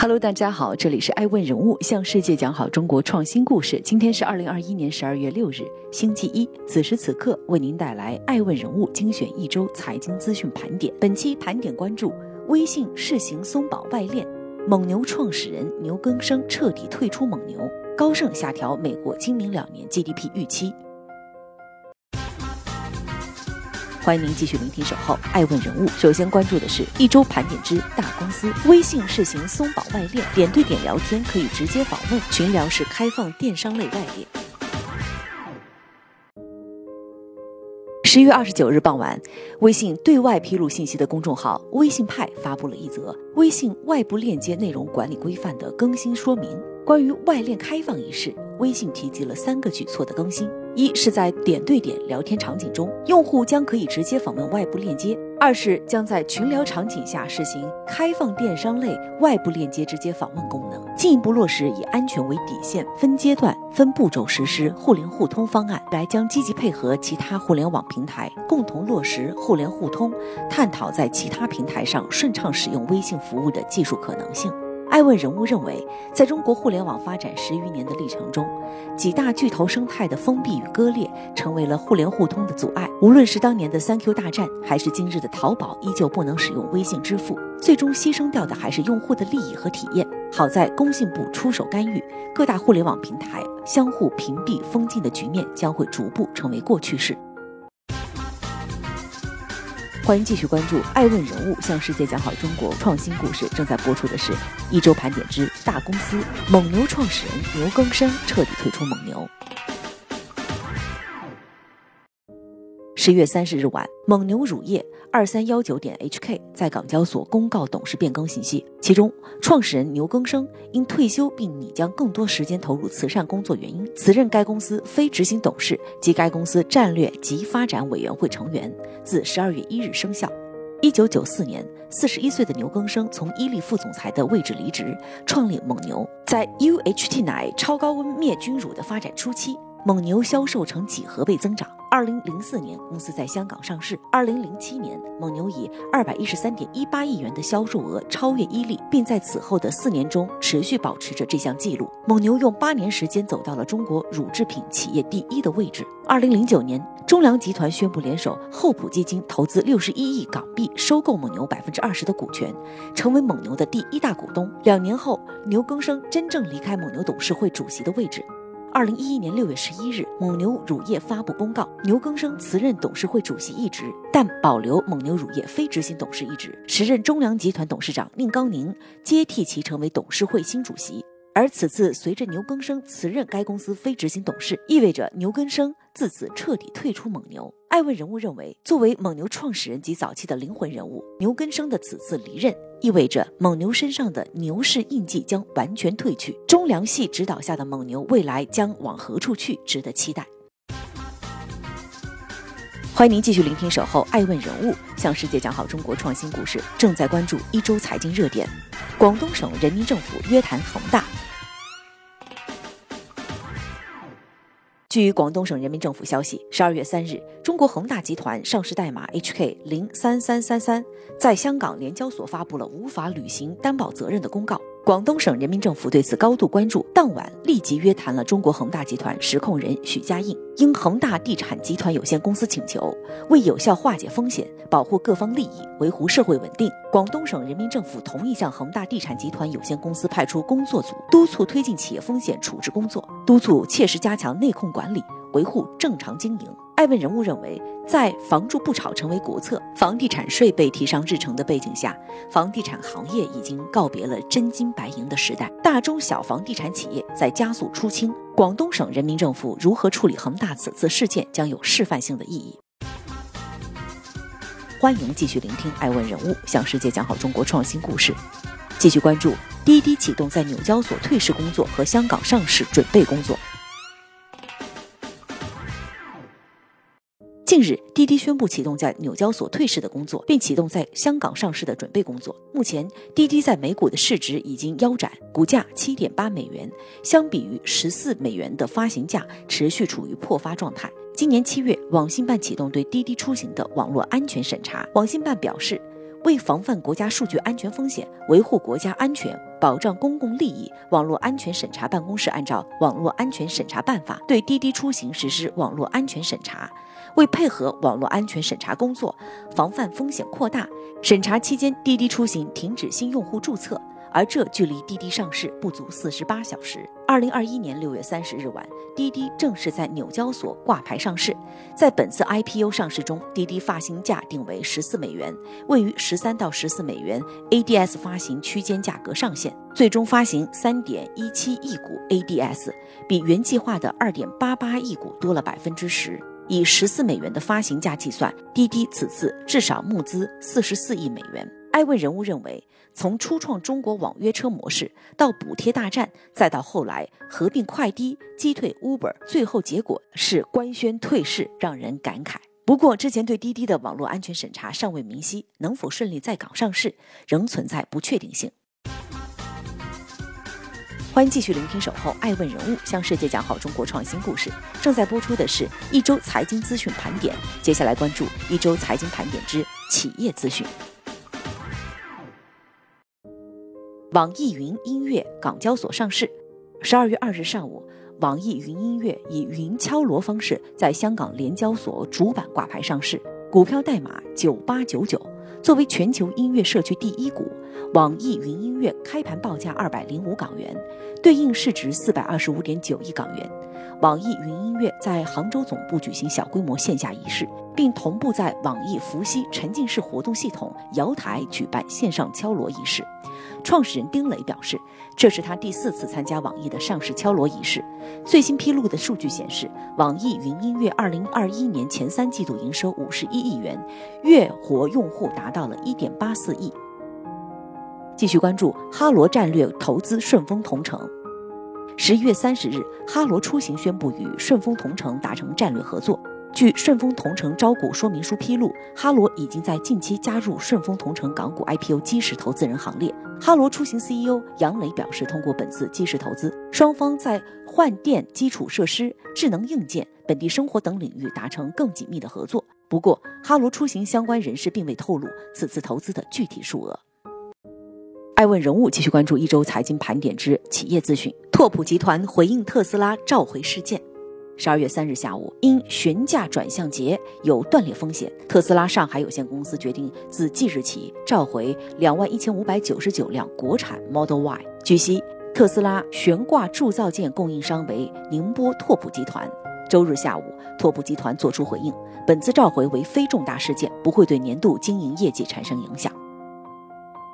Hello，大家好，这里是爱问人物，向世界讲好中国创新故事。今天是二零二一年十二月六日，星期一。此时此刻，为您带来爱问人物精选一周财经资讯盘点。本期盘点关注：微信试行松绑外链，蒙牛创始人牛根生彻底退出蒙牛，高盛下调美国今明两年 GDP 预期。欢迎您继续聆听《守候爱问人物》。首先关注的是一周盘点之大公司。微信试行松绑外链，点对点聊天可以直接访问，群聊是开放电商类外链。十月二十九日傍晚，微信对外披露信息的公众号“微信派”发布了一则微信外部链接内容管理规范的更新说明。关于外链开放一事，微信提及了三个举措的更新。一是在点对点聊天场景中，用户将可以直接访问外部链接；二是将在群聊场景下实行开放电商类外部链接直接访问功能，进一步落实以安全为底线、分阶段、分步骤实施互联互通方案，来将积极配合其他互联网平台，共同落实互联互通，探讨在其他平台上顺畅使用微信服务的技术可能性。爱问人物认为，在中国互联网发展十余年的历程中，几大巨头生态的封闭与割裂，成为了互联互通的阻碍。无论是当年的三 Q 大战，还是今日的淘宝依旧不能使用微信支付，最终牺牲掉的还是用户的利益和体验。好在工信部出手干预，各大互联网平台相互屏蔽封禁的局面将会逐步成为过去式。欢迎继续关注《爱问人物》，向世界讲好中国创新故事。正在播出的是一周盘点之大公司。蒙牛创始人牛根生彻底退出蒙牛。十月三十日晚，蒙牛乳业二三幺九点 HK 在港交所公告董事变更信息，其中创始人牛根生因退休并拟将更多时间投入慈善工作原因，辞任该公司非执行董事及该公司战略及发展委员会成员，自十二月一日生效。一九九四年，四十一岁的牛根生从伊利副总裁的位置离职，创立蒙牛。在 UHT 奶超高温灭菌乳的发展初期，蒙牛销售呈几何倍增长。二零零四年，公司在香港上市。二零零七年，蒙牛以二百一十三点一八亿元的销售额超越伊利，并在此后的四年中持续保持着这项纪录。蒙牛用八年时间走到了中国乳制品企业第一的位置。二零零九年，中粮集团宣布联手厚普基金投资六十一亿港币收购蒙牛百分之二十的股权，成为蒙牛的第一大股东。两年后，牛根生真正离开蒙牛董事会主席的位置。二零一一年六月十一日，蒙牛乳业发布公告，牛根生辞任董事会主席一职，但保留蒙牛乳业非执行董事一职。时任中粮集团董事长宁高宁接替其成为董事会新主席。而此次随着牛根生辞任该公司非执行董事，意味着牛根生自此彻底退出蒙牛。爱问人物认为，作为蒙牛创始人及早期的灵魂人物，牛根生的此次离任，意味着蒙牛身上的牛市印记将完全褪去。中粮系指导下的蒙牛未来将往何处去，值得期待。欢迎您继续聆听《守候爱问人物》，向世界讲好中国创新故事。正在关注一周财经热点，广东省人民政府约谈恒大。据广东省人民政府消息，十二月三日，中国恒大集团上市代码 HK 零三三三三在香港联交所发布了无法履行担保责任的公告。广东省人民政府对此高度关注，当晚立即约谈了中国恒大集团实控人许家印。应恒大地产集团有限公司请求，为有效化解风险、保护各方利益、维护社会稳定，广东省人民政府同意向恒大地产集团有限公司派出工作组，督促推进企业风险处置工作，督促切实加强内控管理。维护正常经营。爱问人物认为，在“房住不炒”成为国策、房地产税被提上日程的背景下，房地产行业已经告别了真金白银的时代，大中小房地产企业在加速出清。广东省人民政府如何处理恒大此次事件，将有示范性的意义。欢迎继续聆听爱问人物，向世界讲好中国创新故事。继续关注滴滴启动在纽交所退市工作和香港上市准备工作。近日，滴滴宣布启动在纽交所退市的工作，并启动在香港上市的准备工作。目前，滴滴在美股的市值已经腰斩，股价七点八美元，相比于十四美元的发行价，持续处于破发状态。今年七月，网信办启动对滴滴出行的网络安全审查。网信办表示，为防范国家数据安全风险，维护国家安全。保障公共利益网络安全审查办公室按照《网络安全审查办法》对滴滴出行实施网络安全审查。为配合网络安全审查工作，防范风险扩大，审查期间滴滴出行停止新用户注册。而这距离滴滴上市不足四十八小时。二零二一年六月三十日晚，滴滴正式在纽交所挂牌上市。在本次 IPO 上市中，滴滴发行价定为十四美元，位于十三到十四美元 ADS 发行区间价格上限。最终发行三点一七亿股 ADS，比原计划的二点八八亿股多了百分之十。以十四美元的发行价计算，滴滴此次至少募资四十四亿美元。艾问人物认为。从初创中国网约车模式到补贴大战，再到后来合并快滴、击退 Uber，最后结果是官宣退市，让人感慨。不过，之前对滴滴的网络安全审查尚未明晰，能否顺利在港上市仍存在不确定性。欢迎继续聆听《守候爱问人物》，向世界讲好中国创新故事。正在播出的是一周财经资讯盘点，接下来关注一周财经盘点之企业资讯。网易云音乐港交所上市。十二月二日上午，网易云音乐以云敲锣方式在香港联交所主板挂牌上市，股票代码九八九九。作为全球音乐社区第一股，网易云音乐开盘报价二百零五港元，对应市值四百二十五点九亿港元。网易云音乐在杭州总部举行小规模线下仪式，并同步在网易伏羲沉浸式活动系统瑶台举办线上敲锣仪式。创始人丁磊表示，这是他第四次参加网易的上市敲锣仪式。最新披露的数据显示，网易云音乐二零二一年前三季度营收五十一亿元，月活用户达到了一点八四亿。继续关注哈罗战略投资顺丰同城。十一月三十日，哈罗出行宣布与顺丰同城达成战略合作。据顺丰同城招股说明书披露，哈罗已经在近期加入顺丰同城港股 IPO 基石投资人行列。哈罗出行 CEO 杨磊表示，通过本次基石投资，双方在换电、基础设施、智能硬件、本地生活等领域达成更紧密的合作。不过，哈罗出行相关人士并未透露此次投资的具体数额。爱问人物继续关注一周财经盘点之企业资讯。拓普集团回应特斯拉召回事件。十二月三日下午，因悬架转向节有断裂风险，特斯拉上海有限公司决定自即日起召回两万一千五百九十九辆国产 Model Y。据悉，特斯拉悬挂铸造件供应商为宁波拓普集团。周日下午，拓普集团作出回应，本次召回为非重大事件，不会对年度经营业绩产生影响。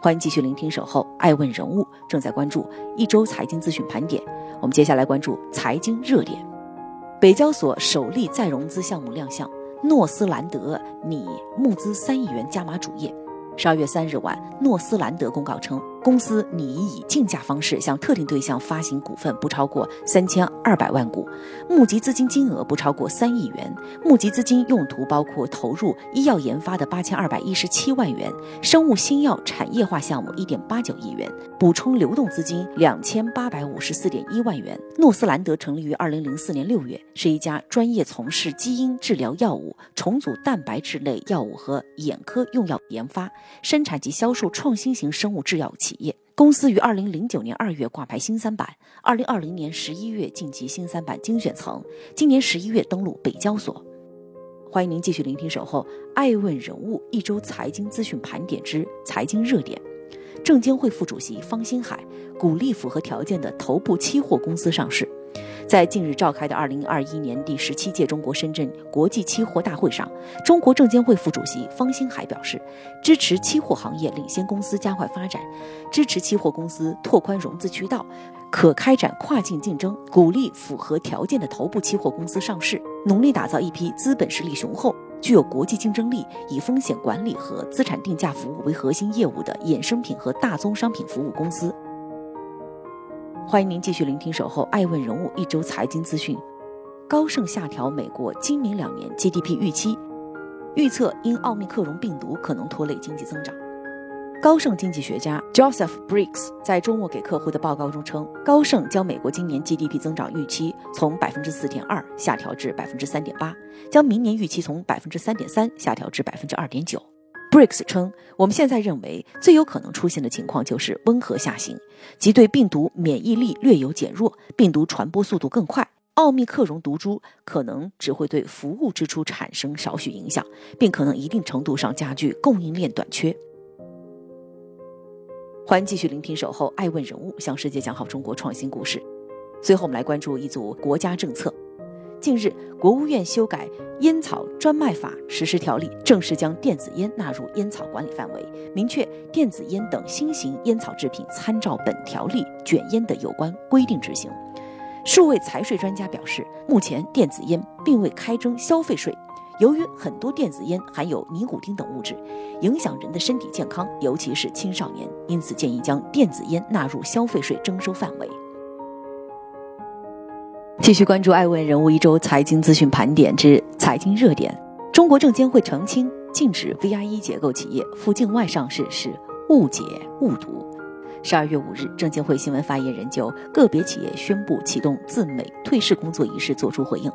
欢迎继续聆听《守候爱问人物》，正在关注一周财经资讯盘点。我们接下来关注财经热点。北交所首例再融资项目亮相，诺斯兰德拟募资三亿元加码主业。十二月三日晚，诺斯兰德公告称。公司拟以竞价方式向特定对象发行股份，不超过三千二百万股，募集资金金额不超过三亿元。募集资金用途包括投入医药研发的八千二百一十七万元，生物新药产业化项目一点八九亿元，补充流动资金两千八百五十四点一万元。诺斯兰德成立于二零零四年六月，是一家专业从事基因治疗药物、重组蛋白质类药物和眼科用药研发、生产及销售创新型生物制药企。企业公司于二零零九年二月挂牌新三板，二零二零年十一月晋级新三板精选层，今年十一月登陆北交所。欢迎您继续聆听《守候爱问人物一周财经资讯盘点之财经热点》。证监会副主席方星海鼓励符合条件的头部期货公司上市。在近日召开的二零二一年第十七届中国深圳国际期货大会上，中国证监会副主席方星海表示，支持期货行业领先公司加快发展，支持期货公司拓宽融资渠道，可开展跨境竞争，鼓励符合条件的头部期货公司上市，努力打造一批资本实力雄厚、具有国际竞争力、以风险管理和资产定价服务为核心业务的衍生品和大宗商品服务公司。欢迎您继续聆听《守候爱问人物》一周财经资讯。高盛下调美国今明两年 GDP 预期，预测因奥密克戎病毒可能拖累经济增长。高盛经济学家 Joseph Briggs 在周末给客户的报告中称，高盛将美国今年 GDP 增长预期从百分之四点二下调至百分之三点八，将明年预期从百分之三点三下调至百分之二点九。Bricks 称，我们现在认为最有可能出现的情况就是温和下行，即对病毒免疫力略有减弱，病毒传播速度更快。奥密克戎毒株可能只会对服务支出产生少许影响，并可能一定程度上加剧供应链短缺。欢迎继续聆听《守候爱问人物》，向世界讲好中国创新故事。最后，我们来关注一组国家政策。近日，国务院修改《烟草专卖法实施条例》，正式将电子烟纳入烟草管理范围，明确电子烟等新型烟草制品参照本条例卷烟的有关规定执行。数位财税专家表示，目前电子烟并未开征消费税，由于很多电子烟含有尼古丁等物质，影响人的身体健康，尤其是青少年，因此建议将电子烟纳入消费税征收范围。继续关注爱问人物一周财经资讯盘点之财经热点。中国证监会澄清，禁止 VIE 结构企业赴境外上市是误解误读。十二月五日，证监会新闻发言人就个别企业宣布启动自美退市工作一事作出回应，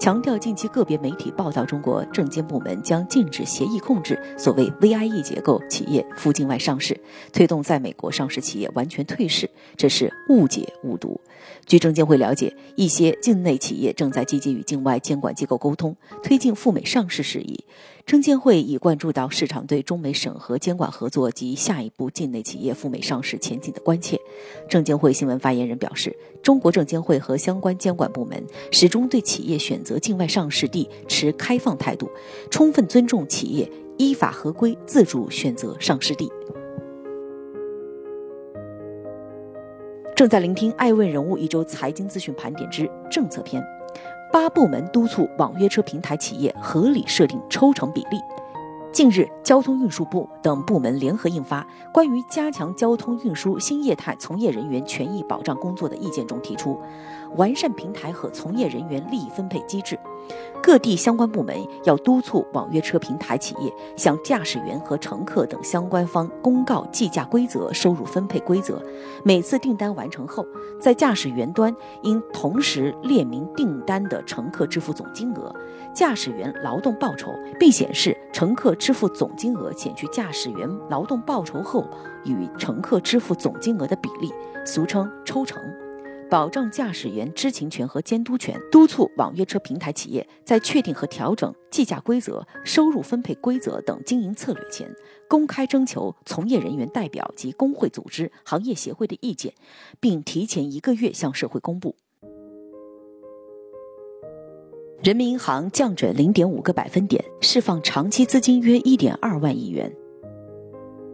强调近期个别媒体报道中国证监部门将禁止协议控制所谓 VIE 结构企业赴境外上市，推动在美国上市企业完全退市，这是误解误读。据证监会了解，一些境内企业正在积极与境外监管机构沟通，推进赴美上市事宜。证监会已关注到市场对中美审核监管合作及下一步境内企业赴美上市前景的关切。证监会新闻发言人表示，中国证监会和相关监管部门始终对企业选择境外上市地持开放态度，充分尊重企业依法合规自主选择上市地。正在聆听《爱问人物》一周财经资讯盘点之政策篇，八部门督促网约车平台企业合理设定抽成比例。近日，交通运输部等部门联合印发《关于加强交通运输新业态从业人员权益保障工作的意见》中提出，完善平台和从业人员利益分配机制。各地相关部门要督促网约车平台企业向驾驶员和乘客等相关方公告计价规则、收入分配规则。每次订单完成后，在驾驶员端应同时列明订单的乘客支付总金额、驾驶员劳动报酬，并显示乘客支付总金额减去驾驶员劳动报酬后与乘客支付总金额的比例，俗称抽成。保障驾驶员知情权和监督权，督促网约车平台企业在确定和调整计价规则、收入分配规则等经营策略前，公开征求从业人员代表及工会组织、行业协会的意见，并提前一个月向社会公布。人民银行降准零点五个百分点，释放长期资金约一点二万亿元。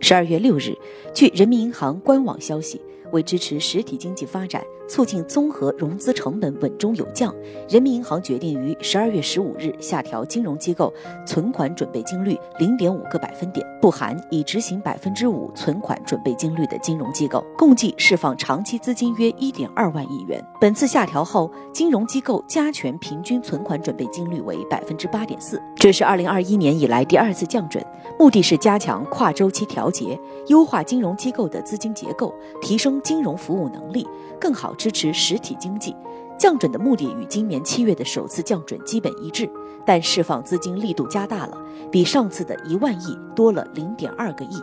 十二月六日，据人民银行官网消息。为支持实体经济发展，促进综合融资成本稳中有降，人民银行决定于十二月十五日下调金融机构存款准备金率零点五个百分点，不含已执行百分之五存款准备金率的金融机构，共计释放长期资金约一点二万亿元。本次下调后，金融机构加权平均存款准备金率为百分之八点四，这是二零二一年以来第二次降准，目的是加强跨周期调节，优化金融机构的资金结构，提升。金融服务能力更好支持实体经济，降准的目的与今年七月的首次降准基本一致，但释放资金力度加大了，比上次的一万亿多了零点二个亿。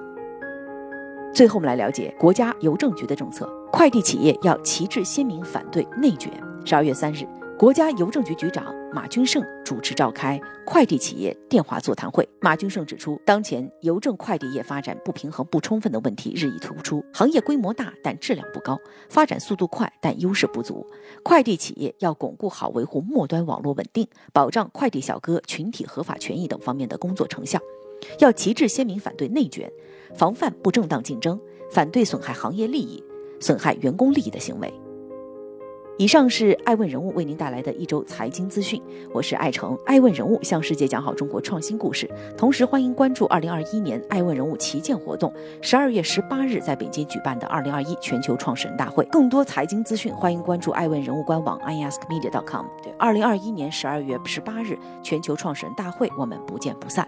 最后，我们来了解国家邮政局的政策：快递企业要旗帜鲜明反对内卷。十二月三日。国家邮政局局长马军胜主持召开快递企业电话座谈会。马军胜指出，当前邮政快递业发展不平衡不充分的问题日益突出，行业规模大但质量不高，发展速度快但优势不足。快递企业要巩固好维护末端网络稳定、保障快递小哥群体合法权益等方面的工作成效，要旗帜鲜明反对内卷，防范不正当竞争，反对损害行业利益、损害员工利益的行为。以上是爱问人物为您带来的一周财经资讯，我是爱成。爱问人物向世界讲好中国创新故事，同时欢迎关注二零二一年爱问人物旗舰活动，十二月十八日在北京举办的二零二一全球创始人大会。更多财经资讯，欢迎关注爱问人物官网 iaskmedia.com。对，二零二一年十二月十八日全球创始人大会，我们不见不散。